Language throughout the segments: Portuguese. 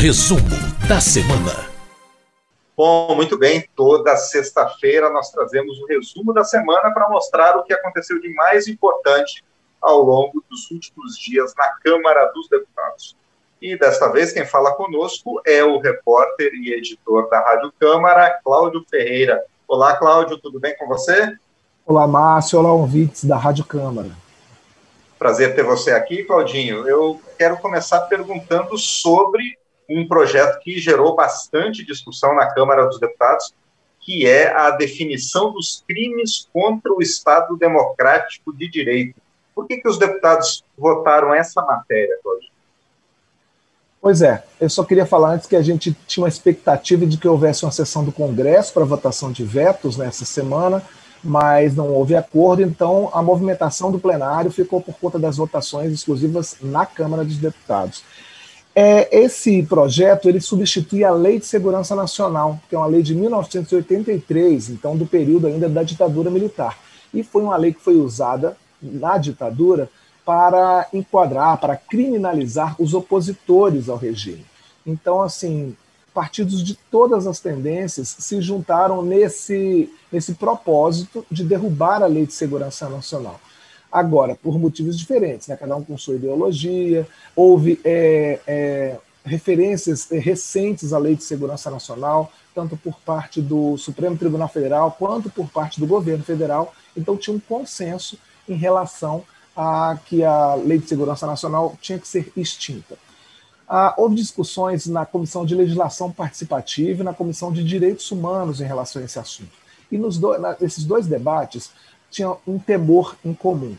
Resumo da semana. Bom, muito bem. Toda sexta-feira nós trazemos o resumo da semana para mostrar o que aconteceu de mais importante ao longo dos últimos dias na Câmara dos Deputados. E desta vez quem fala conosco é o repórter e editor da Rádio Câmara, Cláudio Ferreira. Olá, Cláudio, tudo bem com você? Olá, Márcio. Olá, ouvintes da Rádio Câmara. Prazer ter você aqui, Claudinho. Eu quero começar perguntando sobre um projeto que gerou bastante discussão na Câmara dos Deputados, que é a definição dos crimes contra o Estado Democrático de Direito. Por que, que os deputados votaram essa matéria, Claudinho? Pois é, eu só queria falar antes que a gente tinha uma expectativa de que houvesse uma sessão do Congresso para votação de vetos nessa semana, mas não houve acordo, então a movimentação do plenário ficou por conta das votações exclusivas na Câmara dos Deputados. É, esse projeto ele substitui a Lei de Segurança Nacional, que é uma lei de 1983, então do período ainda da ditadura militar. E foi uma lei que foi usada na ditadura para enquadrar, para criminalizar os opositores ao regime. Então, assim, partidos de todas as tendências se juntaram nesse, nesse propósito de derrubar a Lei de Segurança Nacional. Agora, por motivos diferentes, né? cada um com sua ideologia, houve é, é, referências recentes à Lei de Segurança Nacional, tanto por parte do Supremo Tribunal Federal quanto por parte do governo federal. Então, tinha um consenso em relação a que a Lei de Segurança Nacional tinha que ser extinta. Ah, houve discussões na Comissão de Legislação Participativa e na Comissão de Direitos Humanos em relação a esse assunto. E nos do, nesses dois debates, tinha um temor em comum,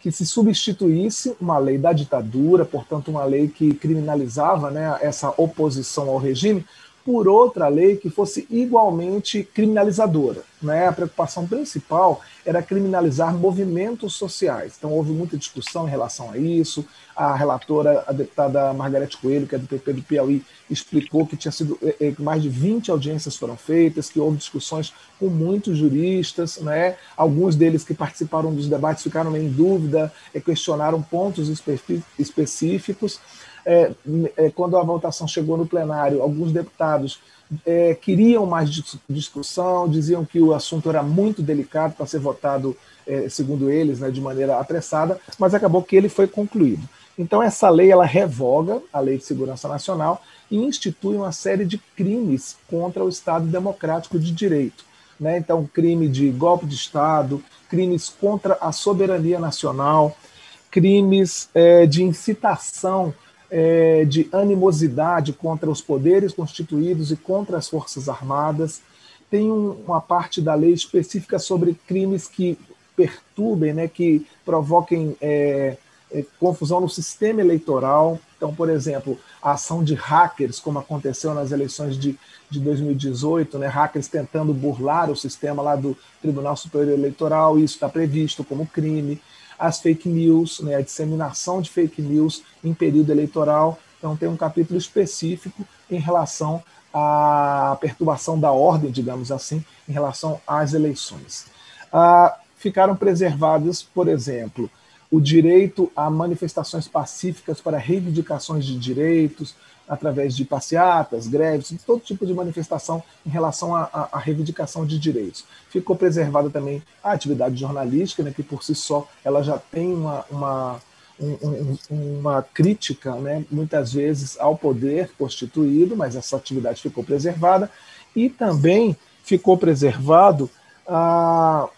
que se substituísse uma lei da ditadura, portanto, uma lei que criminalizava né, essa oposição ao regime, por outra lei que fosse igualmente criminalizadora. Né? A preocupação principal era criminalizar movimentos sociais. Então, houve muita discussão em relação a isso. A relatora, a deputada Margarete Coelho, que é do PP do Piauí, explicou que tinha sido eh, eh, mais de 20 audiências foram feitas, que houve discussões com muitos juristas, né? alguns deles que participaram dos debates ficaram em dúvida, eh, questionaram pontos específicos é, é, quando a votação chegou no plenário, alguns deputados é, queriam mais discussão, diziam que o assunto era muito delicado para ser votado, é, segundo eles, né, de maneira apressada, mas acabou que ele foi concluído. Então, essa lei ela revoga a Lei de Segurança Nacional e institui uma série de crimes contra o Estado Democrático de Direito. Né? Então, crime de golpe de Estado, crimes contra a soberania nacional, crimes é, de incitação é, de animosidade contra os poderes constituídos e contra as Forças Armadas. Tem um, uma parte da lei específica sobre crimes que perturbem, né, que provoquem é, é, confusão no sistema eleitoral. Então, por exemplo, a ação de hackers, como aconteceu nas eleições de, de 2018, né, hackers tentando burlar o sistema lá do Tribunal Superior Eleitoral, isso está previsto como crime as fake news, né, a disseminação de fake news em período eleitoral. Então, tem um capítulo específico em relação à perturbação da ordem, digamos assim, em relação às eleições. Ah, ficaram preservados, por exemplo, o direito a manifestações pacíficas para reivindicações de direitos, através de passeatas, greves, todo tipo de manifestação em relação à, à reivindicação de direitos. Ficou preservada também a atividade jornalística, né, que por si só ela já tem uma, uma, um, um, uma crítica, né, muitas vezes, ao poder constituído, mas essa atividade ficou preservada, e também ficou preservado a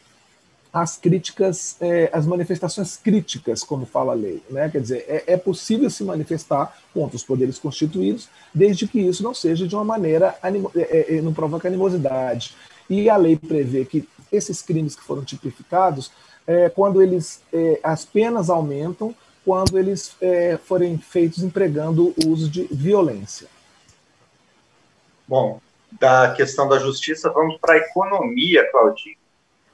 as críticas, é, as manifestações críticas, como fala a lei. Né? Quer dizer, é, é, possível se manifestar contra os poderes constituídos, desde que isso não seja de uma maneira, animo, é, não provoque animosidade. E a lei prevê que esses crimes que foram tipificados, quando eles, as penas aumentam, quando eles forem feitos empregando o uso de violência. Bom, da questão da justiça, vamos para a economia, Claudinho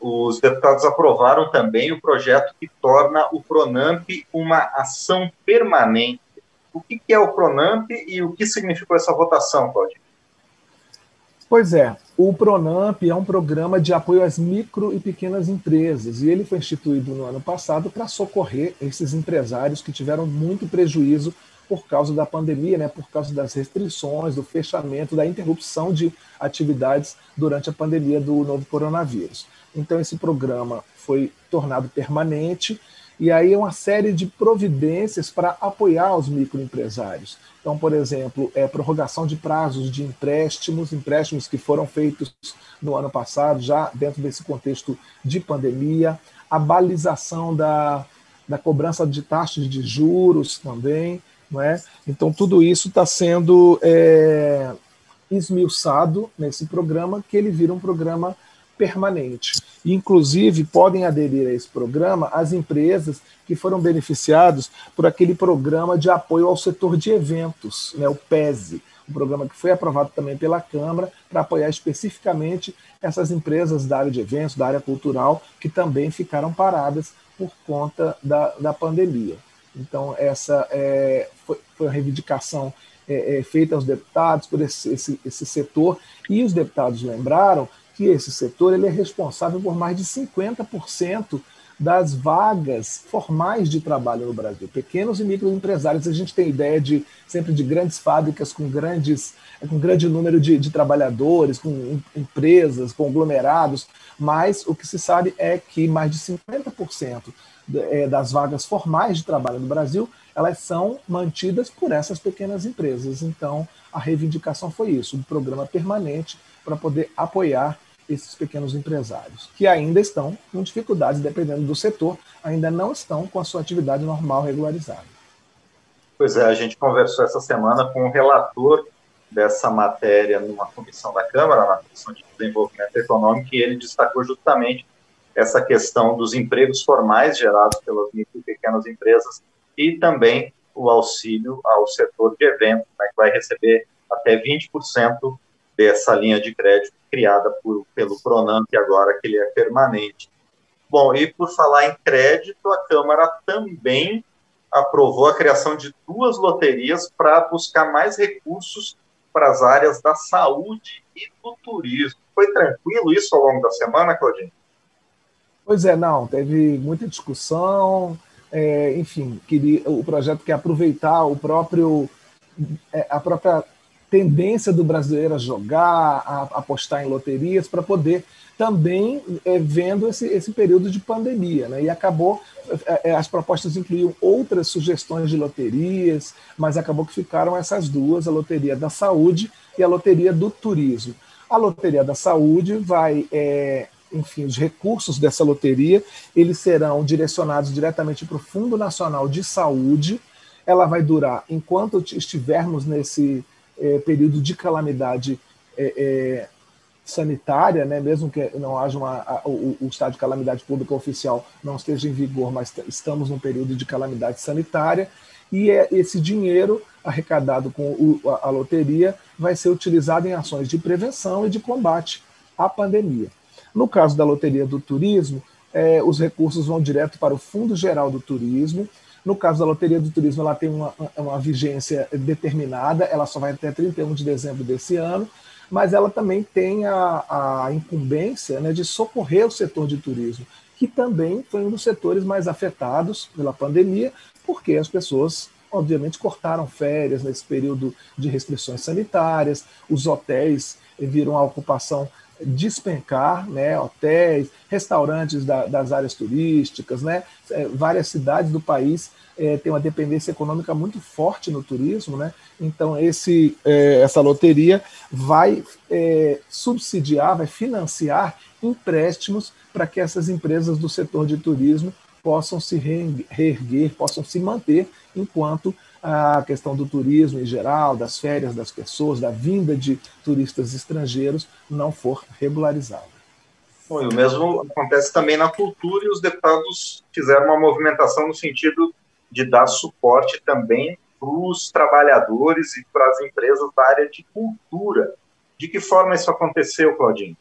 os deputados aprovaram também o projeto que torna o Pronamp uma ação permanente. O que é o Pronamp e o que significou essa votação, Claudio? Pois é, o Pronamp é um programa de apoio às micro e pequenas empresas e ele foi instituído no ano passado para socorrer esses empresários que tiveram muito prejuízo por causa da pandemia, né, por causa das restrições, do fechamento, da interrupção de atividades durante a pandemia do novo coronavírus. Então, esse programa foi tornado permanente e aí uma série de providências para apoiar os microempresários. Então, por exemplo, é prorrogação de prazos de empréstimos, empréstimos que foram feitos no ano passado, já dentro desse contexto de pandemia, a balização da, da cobrança de taxas de juros também, não é? Então, tudo isso está sendo é, esmiuçado nesse programa, que ele vira um programa permanente. Inclusive, podem aderir a esse programa as empresas que foram beneficiadas por aquele programa de apoio ao setor de eventos, né, o PESE, um programa que foi aprovado também pela Câmara para apoiar especificamente essas empresas da área de eventos, da área cultural, que também ficaram paradas por conta da, da pandemia. Então, essa é, foi, foi, reivindicação é, é, feita aos deputados por esse, esse, esse setor, e os deputados lembraram que esse setor ele é responsável por mais de 50% das vagas formais de trabalho no Brasil. Pequenos e microempresários, a gente tem ideia de sempre de grandes fábricas com grandes com grande número de, de trabalhadores, com empresas, conglomerados, mas o que se sabe é que mais de 50% é, das vagas formais de trabalho no Brasil elas são mantidas por essas pequenas empresas. Então, a reivindicação foi isso, um programa permanente para poder apoiar esses pequenos empresários, que ainda estão com dificuldades, dependendo do setor, ainda não estão com a sua atividade normal regularizada. Pois é, a gente conversou essa semana com o relator dessa matéria numa comissão da Câmara, na Comissão de Desenvolvimento Econômico, e ele destacou justamente essa questão dos empregos formais gerados pelas micro e pequenas empresas e também o auxílio ao setor de eventos, né, que vai receber até 20% dessa linha de crédito criada por, pelo Pronamp agora que ele é permanente. Bom, e por falar em crédito, a Câmara também aprovou a criação de duas loterias para buscar mais recursos para as áreas da saúde e do turismo. Foi tranquilo isso ao longo da semana, Claudinho? Pois é, não, teve muita discussão, é, enfim, queria, o projeto quer aproveitar o próprio, é, a própria tendência do brasileiro a jogar, a apostar em loterias, para poder também é, vendo esse, esse período de pandemia. Né? E acabou, é, é, as propostas incluíam outras sugestões de loterias, mas acabou que ficaram essas duas, a Loteria da Saúde e a Loteria do Turismo. A Loteria da Saúde vai, é, enfim, os recursos dessa loteria, eles serão direcionados diretamente para o Fundo Nacional de Saúde, ela vai durar enquanto estivermos nesse é, período de calamidade é, é, sanitária, né, mesmo que não haja uma, a, o, o, estado de calamidade pública oficial não esteja em vigor, mas estamos num período de calamidade sanitária, e é, esse dinheiro arrecadado com o, a, a loteria vai ser utilizado em ações de prevenção e de combate à pandemia. No caso da loteria do turismo, é, os recursos vão direto para o Fundo Geral do Turismo, no caso da Loteria do Turismo, ela tem uma, uma vigência determinada, ela só vai até 31 de dezembro desse ano, mas ela também tem a, a incumbência né, de socorrer o setor de turismo, que também foi um dos setores mais afetados pela pandemia, porque as pessoas, obviamente, cortaram férias nesse período de restrições sanitárias, os hotéis viram a ocupação despencar, né, hotéis, restaurantes da, das áreas turísticas, né, é, várias cidades do país é, têm uma dependência econômica muito forte no turismo, né, então esse, é, essa loteria vai é, subsidiar, vai financiar empréstimos para que essas empresas do setor de turismo possam se reerguer, possam se manter enquanto a questão do turismo em geral, das férias das pessoas, da vinda de turistas estrangeiros não for regularizada. Bom, e o mesmo acontece também na cultura e os deputados fizeram uma movimentação no sentido de dar suporte também para os trabalhadores e para as empresas da área de cultura. De que forma isso aconteceu, Claudinho?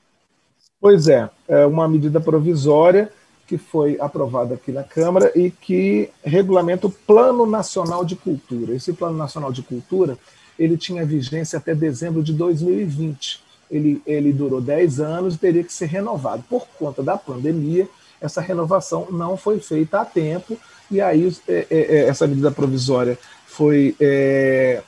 Pois é, é uma medida provisória que foi aprovado aqui na Câmara e que regulamenta o Plano Nacional de Cultura. Esse Plano Nacional de Cultura ele tinha vigência até dezembro de 2020. Ele, ele durou 10 anos e teria que ser renovado. Por conta da pandemia, essa renovação não foi feita a tempo, e aí é, é, é essa medida provisória foi, é,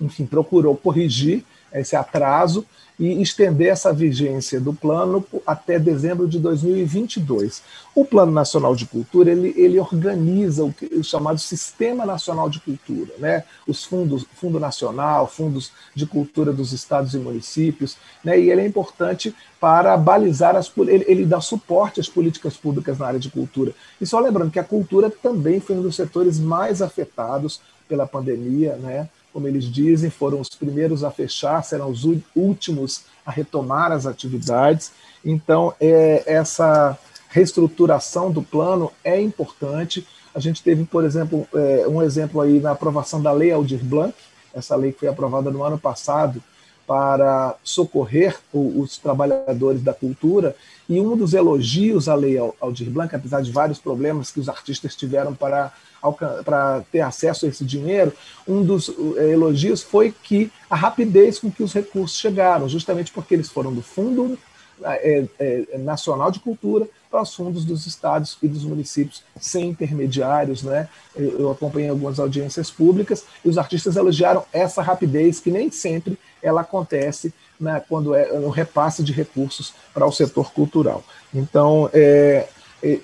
enfim, procurou corrigir esse atraso e estender essa vigência do plano até dezembro de 2022. O Plano Nacional de Cultura ele, ele organiza o, que, o chamado Sistema Nacional de Cultura, né? os fundos, Fundo Nacional, fundos de cultura dos estados e municípios, né? e ele é importante para balizar as ele, ele dá suporte às políticas públicas na área de cultura. E só lembrando que a cultura também foi um dos setores mais afetados pela pandemia, né? Como eles dizem, foram os primeiros a fechar, serão os últimos a retomar as atividades. Então, é, essa reestruturação do plano é importante. A gente teve, por exemplo, é, um exemplo aí na aprovação da Lei Aldir Blanc, essa lei que foi aprovada no ano passado para socorrer os trabalhadores da cultura, e um dos elogios à Lei Aldir Blanc, apesar de vários problemas que os artistas tiveram para para ter acesso a esse dinheiro, um dos eh, elogios foi que a rapidez com que os recursos chegaram, justamente porque eles foram do Fundo é, é, Nacional de Cultura para os fundos dos estados e dos municípios sem intermediários. Né? Eu, acompanhei algumas audiências públicas e os artistas elogiaram essa rapidez que nem sempre ela acontece né, quando é no repasse de recursos para o setor cultural. Então, é,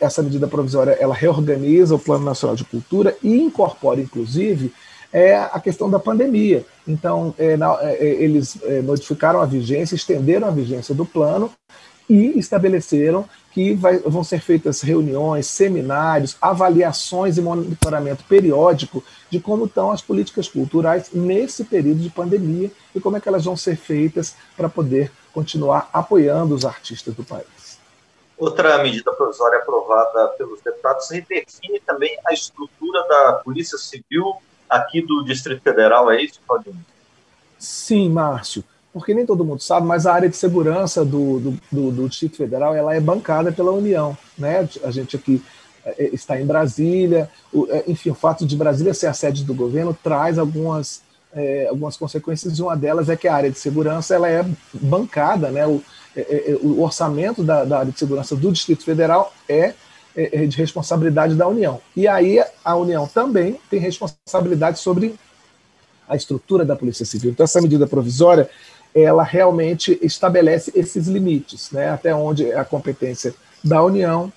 essa medida provisória ela reorganiza o Plano Nacional de Cultura e incorpora, inclusive, é a questão da pandemia. Então, é, na, é, eles é, modificaram a vigência, estenderam a vigência do plano e estabeleceram que vai, vão ser feitas reuniões, seminários, avaliações e monitoramento periódico de como estão as políticas culturais nesse período de pandemia e como é que elas vão ser feitas para poder continuar apoiando os artistas do país. Outra medida provisória aprovada pelos deputados redefine também a estrutura da Polícia Civil aqui do Distrito Federal, é isso, Claudinho? Sim, Márcio, porque nem todo mundo sabe, mas a área de segurança do, do, do, do Distrito Federal ela é bancada pela União. Né? A gente aqui é, está em Brasília, é, enfim, o fato de Brasília ser a sede do governo traz algumas, é, algumas consequências, e uma delas é que a área de segurança ela é bancada, né? O, é, é, é, o orçamento da, da, área de segurança do Distrito Federal é, é, de responsabilidade da União. E aí a União também tem responsabilidade sobre a estrutura da Polícia Civil. Então, essa medida provisória ela realmente estabelece esses limites, né, até onde é a competência da União,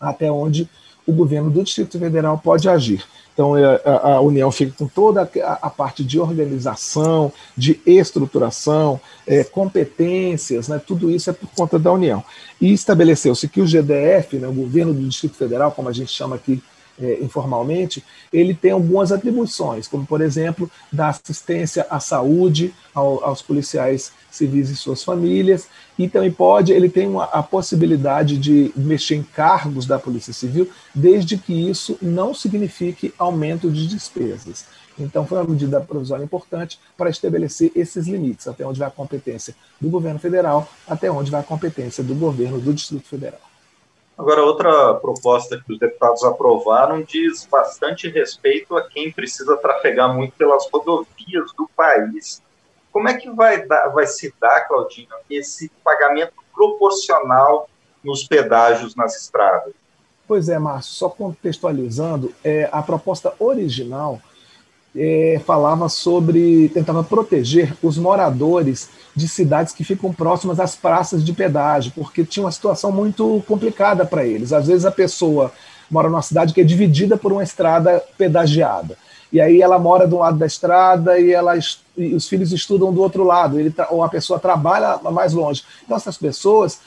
até onde o governo do Distrito Federal pode agir. Então, é, a, União fica com toda a, a, parte de organização, de estruturação, é, competências, né, tudo isso é por conta da União. E estabeleceu-se que o GDF, né, o governo do Distrito Federal, como a gente chama aqui é, informalmente, ele tem algumas atribuições, como, por exemplo, da assistência à saúde ao, aos policiais civis e suas famílias, e também pode, ele tem uma, a possibilidade de mexer em cargos da Polícia Civil, desde que isso não signifique aumento de despesas. Então, foi uma medida provisória importante para estabelecer esses limites, até onde vai a competência do governo federal, até onde vai a competência do governo do Distrito Federal. Agora, outra proposta que os deputados aprovaram diz bastante respeito a quem precisa trafegar muito pelas rodovias do país. Como é que vai, dar, vai se dar, Claudinho, esse pagamento proporcional nos pedágios nas estradas? Pois é, Márcio, só contextualizando, é, a proposta original é, falava sobre, tentava proteger os moradores de cidades que ficam próximas às praças de pedágio, porque tinha uma situação muito complicada para eles. Às vezes a pessoa mora numa cidade que é dividida por uma estrada pedagiada. E aí ela mora de um lado da estrada e, ela, e os filhos estudam do outro lado, ele, ou a pessoa trabalha mais longe. Então essas pessoas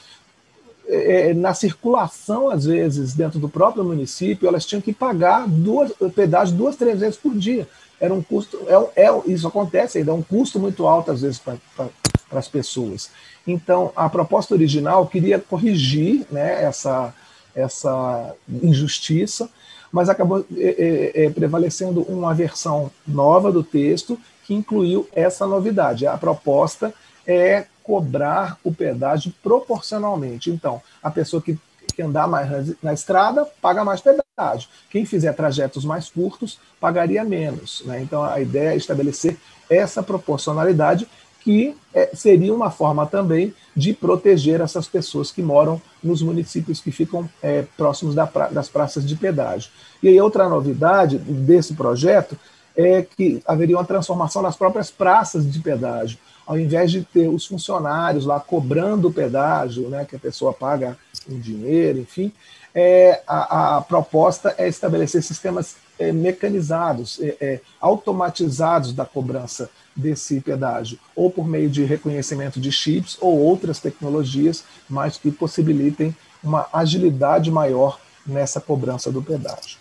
é, na circulação, às vezes, dentro do próprio município, elas tinham que pagar duas, pedágio duas, três vezes por dia era um custo, é, é, isso acontece ainda, é um custo muito alto às vezes para as pessoas. Então, a proposta original queria corrigir né, essa, essa injustiça, mas acabou é, é, é, prevalecendo uma versão nova do texto que incluiu essa novidade. A proposta é cobrar o pedágio proporcionalmente. Então, a pessoa que que andar mais na estrada paga mais pedágio. Quem fizer trajetos mais curtos pagaria menos. Né? Então a ideia é estabelecer essa proporcionalidade que é, seria uma forma também de proteger essas pessoas que moram nos municípios que ficam é, próximos da pra, das praças de pedágio. E aí, outra novidade desse projeto é que haveria uma transformação nas próprias praças de pedágio. Ao invés de ter os funcionários lá cobrando o pedágio, né, que a pessoa paga em dinheiro, enfim, é, a, a, proposta é estabelecer sistemas é, mecanizados, é, é, automatizados da cobrança desse pedágio, ou por meio de reconhecimento de chips ou outras tecnologias, mas que possibilitem uma agilidade maior nessa cobrança do pedágio.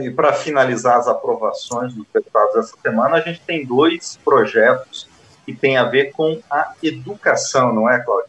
E para finalizar as aprovações dos deputados essa semana, a gente tem dois projetos que têm a ver com a educação, não é, Cláudio?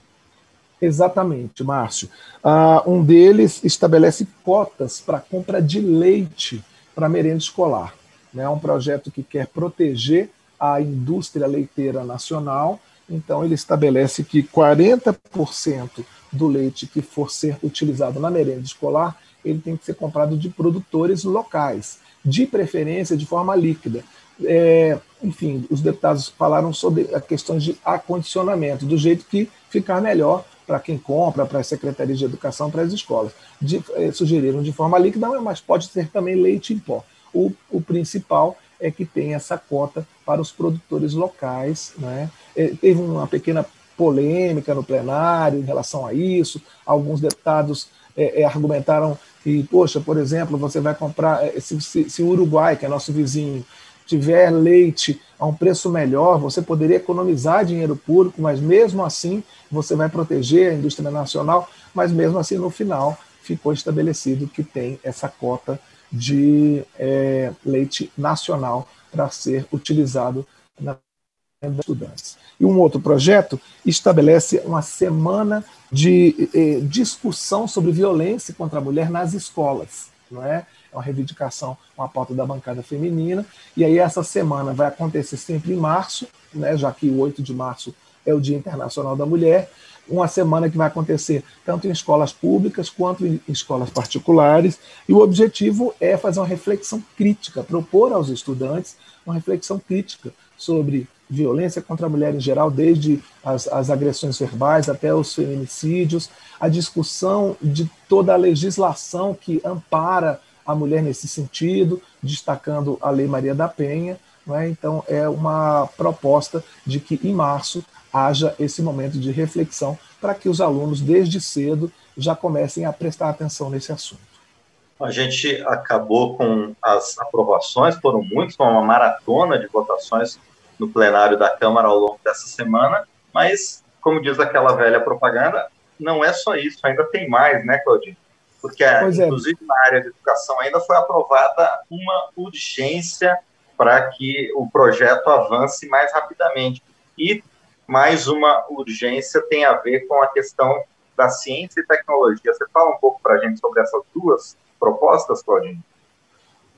Exatamente, Márcio. Uh, um deles estabelece cotas para compra de leite para merenda escolar. Né? É um projeto que quer proteger a indústria leiteira nacional. Então, ele estabelece que 40% do leite que for ser utilizado na merenda escolar, ele tem que ser comprado de produtores locais, de preferência de forma líquida. É, enfim, os deputados falaram sobre a questão de acondicionamento, do jeito que ficar melhor para quem compra, para as secretarias de educação, para as escolas. De, eh, sugeriram de forma líquida, mas pode ser também leite em pó. O, o principal é que tem essa cota para os produtores locais. Né? Eh, teve uma pequena polêmica no plenário em relação a isso. Alguns deputados é, é, argumentaram que, poxa, por exemplo, você vai comprar, se, se, se o Uruguai, que é nosso vizinho, tiver leite a um preço melhor, você poderia economizar dinheiro público, mas mesmo assim você vai proteger a indústria nacional, mas mesmo assim no final ficou estabelecido que tem essa cota de é, leite nacional para ser utilizado na estudantes. E um outro projeto estabelece uma semana de eh, discussão sobre violência contra a mulher nas escolas, não é? É uma reivindicação, uma pauta da bancada feminina. E aí essa semana vai acontecer sempre em março, né, já que o 8 de março é o Dia Internacional da Mulher, uma semana que vai acontecer tanto em escolas públicas quanto em escolas particulares, e o objetivo é fazer uma reflexão crítica, propor aos estudantes uma reflexão crítica sobre violência contra a mulher em geral, desde as, as agressões verbais até os feminicídios, a discussão de toda a legislação que ampara a mulher nesse sentido, destacando a Lei Maria da Penha. É? Então, é uma proposta de que em março haja esse momento de reflexão para que os alunos, desde cedo, já comecem a prestar atenção nesse assunto. A gente acabou com as aprovações, foram muitos, foi uma maratona de votações no plenário da Câmara ao longo dessa semana, mas, como diz aquela velha propaganda, não é só isso, ainda tem mais, né, Claudinho? Porque, pois é. inclusive, é. na área de educação ainda foi aprovada uma urgência para que o projeto avance mais rapidamente. E mais uma urgência tem a ver com a questão da ciência e tecnologia. Você fala um pouco para a gente sobre essas duas propostas, Claudinho?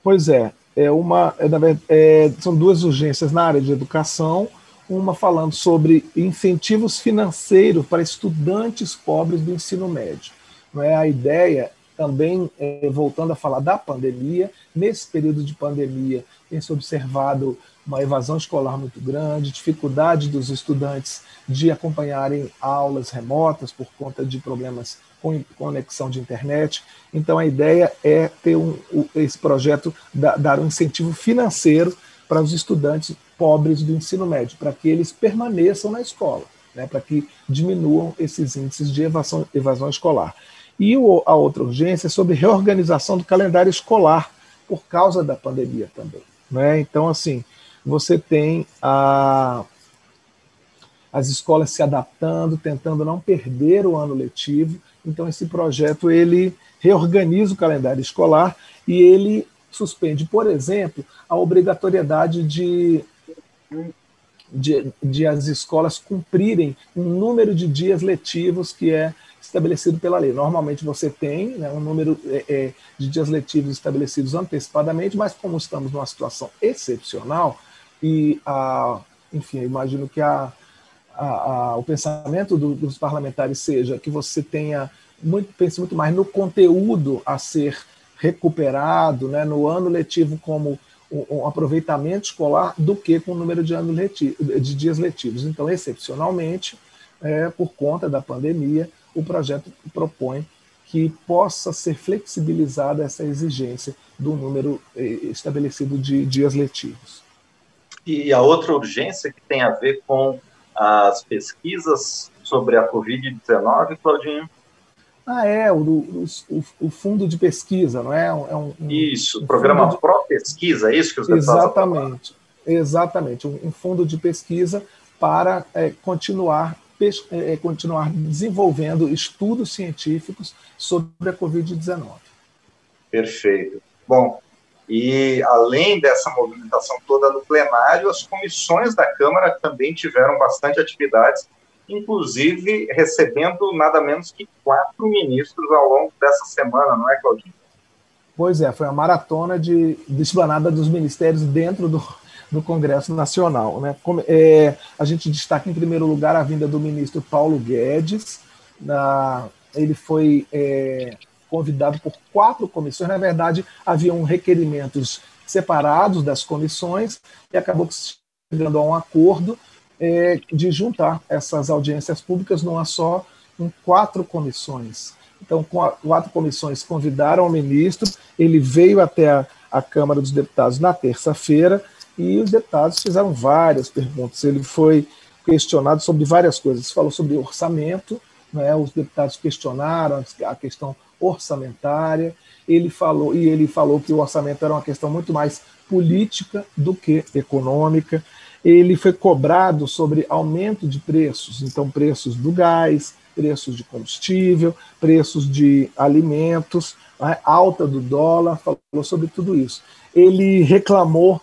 Pois é, é uma, é, é, são duas urgências na área de educação, uma falando sobre incentivos financeiros para estudantes pobres do ensino médio. Não é a ideia também é, voltando a falar da pandemia. Nesse período de pandemia, tem se observado uma evasão escolar muito grande, dificuldade dos estudantes de acompanharem aulas remotas por conta de problemas com conexão de internet. Então, a ideia é ter um, esse projeto, dar um incentivo financeiro para os estudantes pobres do ensino médio, para que eles permaneçam na escola, né, para que diminuam esses índices de evasão, evasão escolar. E a outra urgência é sobre reorganização do calendário escolar, por causa da pandemia também. Né? Então, assim, você tem a, as escolas se adaptando, tentando não perder o ano letivo. Então, esse projeto ele reorganiza o calendário escolar e ele suspende, por exemplo, a obrigatoriedade de, de, de as escolas cumprirem um número de dias letivos que é estabelecido pela lei. Normalmente você tem né, um número é, é, de dias letivos estabelecidos antecipadamente, mas como estamos numa situação excepcional, e, a, enfim, imagino que a, a, a o pensamento do, dos parlamentares seja que você tenha muito, pense muito mais no conteúdo a ser recuperado, né, no ano letivo como um, aproveitamento escolar do que com o número de, anos letivo, de dias letivos. Então, excepcionalmente, é, por conta da pandemia, o projeto propõe que possa ser flexibilizada essa exigência do número é, estabelecido de dias letivos. E a outra urgência que tem a ver com as pesquisas sobre a Covid-19, Claudinho? Ah, é, o, o, o, fundo de pesquisa, não é? é um, um, isso, um programa de... Pró-Pesquisa, é isso que os Exatamente, exatamente, um, fundo de pesquisa para é, continuar, é, continuar desenvolvendo estudos científicos sobre a Covid-19. Perfeito. Bom, e além dessa movimentação toda no plenário, as comissões da Câmara também tiveram bastante atividades inclusive recebendo nada menos que quatro ministros ao longo dessa semana, não é, Claudinho? Pois é, foi a maratona de, de esplanada dos ministérios dentro do, do Congresso Nacional. Né? É, a gente destaca, em primeiro lugar, a vinda do ministro Paulo Guedes. Na, ele foi é, convidado por quatro comissões. Na verdade, haviam requerimentos separados das comissões e acabou chegando a um acordo é, de juntar essas audiências públicas numa só, em quatro comissões. Então, quatro comissões convidaram o ministro, ele veio até a, a Câmara dos Deputados na terça-feira e os deputados fizeram várias perguntas. Ele foi questionado sobre várias coisas. Falou sobre orçamento, né? os deputados questionaram a questão orçamentária. Ele falou e ele falou que o orçamento era uma questão muito mais política do que econômica ele foi cobrado sobre aumento de preços, então preços do gás, preços de combustível, preços de alimentos, né, alta do dólar, falou sobre tudo isso. Ele reclamou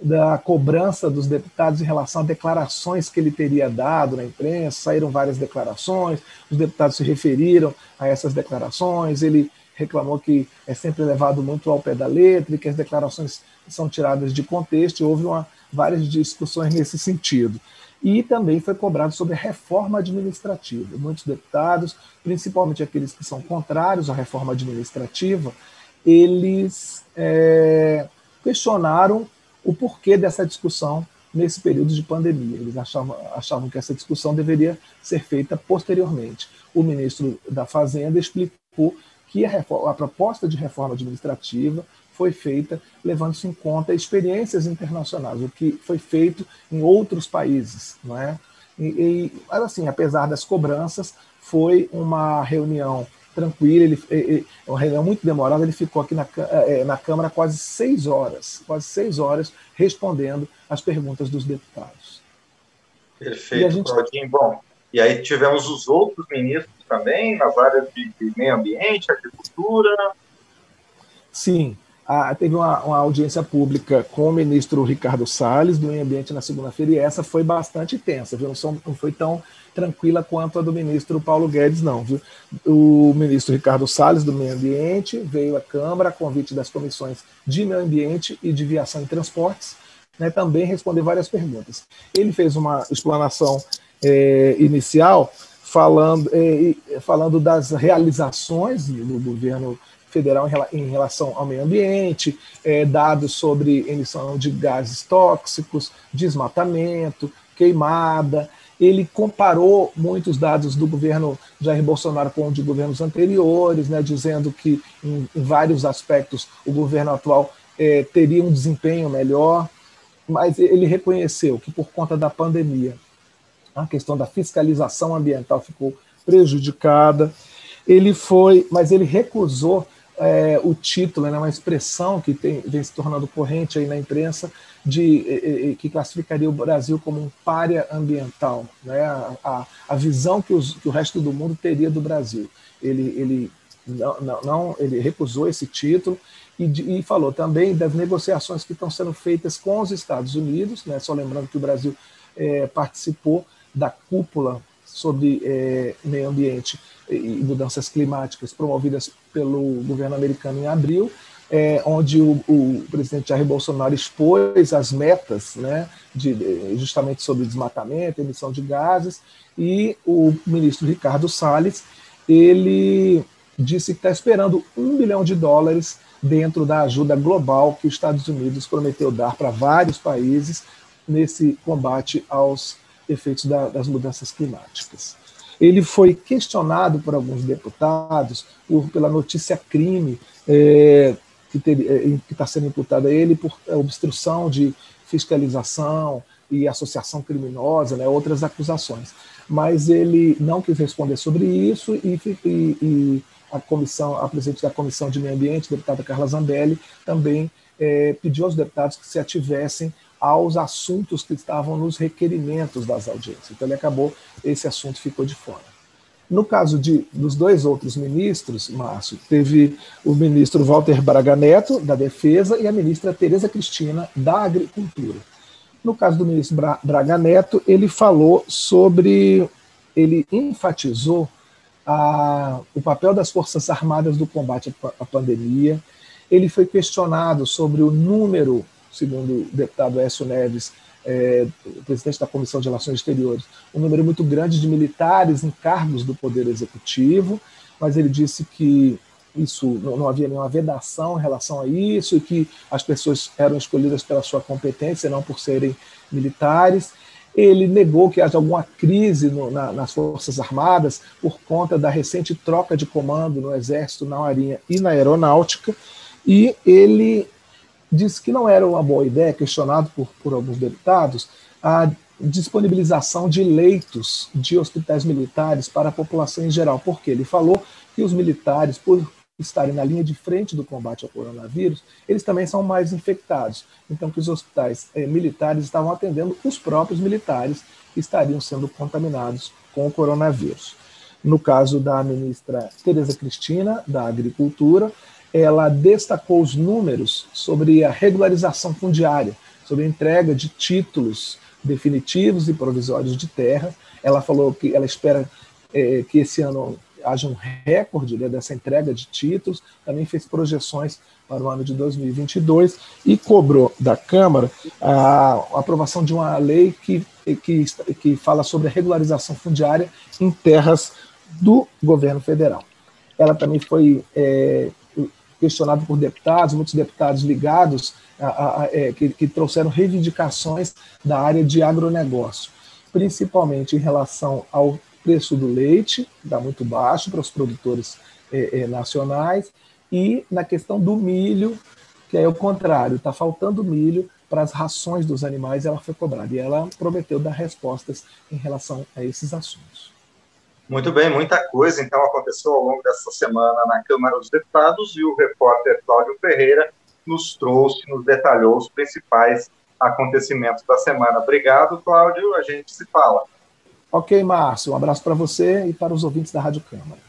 da cobrança dos deputados em relação a declarações que ele teria dado na imprensa, saíram várias declarações, os deputados se referiram a essas declarações, ele reclamou que é sempre levado muito ao pé da letra e que as declarações são tiradas de contexto, e houve uma várias discussões nesse sentido. E também foi cobrado sobre a reforma administrativa. Muitos deputados, principalmente aqueles que são contrários à reforma administrativa, eles é, questionaram o porquê dessa discussão nesse período de pandemia. Eles achavam, achavam que essa discussão deveria ser feita posteriormente. O ministro da Fazenda explicou que a, reforma, a proposta de reforma administrativa foi feita levando-se em conta experiências internacionais, o que foi feito em outros países, não é? E, e assim, apesar das cobranças, foi uma reunião tranquila, ele, ele, uma reunião muito demorada, ele ficou aqui na, é, na Câmara quase seis horas, quase seis horas, respondendo as perguntas dos deputados. Perfeito, gente... Claudinho. Bom, e aí tivemos os outros ministros também, nas áreas de, meio ambiente, agricultura. Sim, ah, teve uma, uma, audiência pública com o ministro Ricardo Salles, do Meio Ambiente, na segunda-feira, e essa foi bastante tensa, viu? Não, não, foi tão tranquila quanto a do ministro Paulo Guedes, não. Viu? O ministro Ricardo Salles, do Meio Ambiente, veio à Câmara a convite das comissões de Meio Ambiente e de Viação e Transportes, né, também responder várias perguntas. Ele fez uma explanação é, inicial falando, é, falando das realizações do governo federal em relação ao meio ambiente, é, dados sobre emissão de gases tóxicos, desmatamento, queimada. Ele comparou muitos dados do governo Jair Bolsonaro com os de governos anteriores, né, dizendo que, em, em vários aspectos, o governo atual é, teria um desempenho melhor, mas ele reconheceu que, por conta da pandemia, a questão da fiscalização ambiental ficou prejudicada. Ele foi, mas ele recusou é, o título, né, uma expressão que tem, vem se tornando corrente aí na imprensa, de, que classificaria o Brasil como um párea ambiental, né, a, a visão que, os, que, o resto do mundo teria do Brasil. Ele, ele, não, não, ele recusou esse título e, e, falou também das negociações que estão sendo feitas com os Estados Unidos, né, só lembrando que o Brasil é, participou da cúpula sobre é, meio ambiente e mudanças climáticas promovidas pelo governo americano em abril, é, onde o, o, presidente Jair Bolsonaro expôs as metas né, de, justamente sobre desmatamento, emissão de gases, e o ministro Ricardo Salles ele disse que está esperando um bilhão de dólares dentro da ajuda global que os Estados Unidos prometeu dar para vários países nesse combate aos efeitos da, das mudanças climáticas. Ele foi questionado por alguns deputados por, pela notícia crime é, que está sendo imputada a ele por obstrução de fiscalização e associação criminosa, né, outras acusações. Mas ele não quis responder sobre isso e, e, e a comissão, a presidente da comissão de meio ambiente, deputada Carla Zambelli, também é, pediu aos deputados que se ativessem aos assuntos que estavam nos requerimentos das audiências. Então ele acabou, esse assunto ficou de fora. No caso de, dos dois outros ministros, Márcio, teve o ministro Walter Braga Neto, da Defesa, e a ministra Tereza Cristina, da Agricultura. No caso do ministro Braga Neto, ele falou sobre, ele enfatizou a, o papel das Forças Armadas do combate à pandemia. Ele foi questionado sobre o número, segundo o deputado Écio Neves, é, presidente da Comissão de Relações Exteriores, um número muito grande de militares em cargos do Poder Executivo, mas ele disse que isso não, havia nenhuma vedação em relação a isso e que as pessoas eram escolhidas pela sua competência, não por serem militares. Ele negou que haja alguma crise no, na, nas Forças Armadas por conta da recente troca de comando no Exército, na Marinha e na Aeronáutica, e ele disse que não era uma boa ideia, questionado por, por alguns deputados, a disponibilização de leitos de hospitais militares para a população em geral, porque ele falou que os militares, por estarem na linha de frente do combate ao coronavírus, eles também são mais infectados. Então, que os hospitais eh, militares estavam atendendo os próprios militares que estariam sendo contaminados com o coronavírus. No caso da ministra Tereza Cristina, da Agricultura, ela destacou os números sobre a regularização fundiária, sobre a entrega de títulos definitivos e provisórios de terra. Ela falou que ela espera é, que esse ano haja um recorde né, dessa entrega de títulos, também fez projeções para o ano de 2022 e cobrou da Câmara a, aprovação de uma lei que, que, que fala sobre a regularização fundiária em terras do governo federal. Ela também foi é, questionado por deputados, muitos deputados ligados, a, a, a, é, que, que trouxeram reivindicações da área de agronegócio, principalmente em relação ao preço do leite, que está muito baixo para os produtores é, é, nacionais, e na questão do milho, que é o contrário, está faltando milho para as rações dos animais, ela foi cobrada. E ela prometeu dar respostas em relação a esses assuntos. Muito bem, muita coisa então aconteceu ao longo dessa semana na Câmara dos Deputados e o repórter Cláudio Ferreira nos trouxe, nos detalhou os principais acontecimentos da semana. Obrigado, Cláudio, a gente se fala. Ok, Márcio, um abraço para você e para os ouvintes da Rádio Câmara.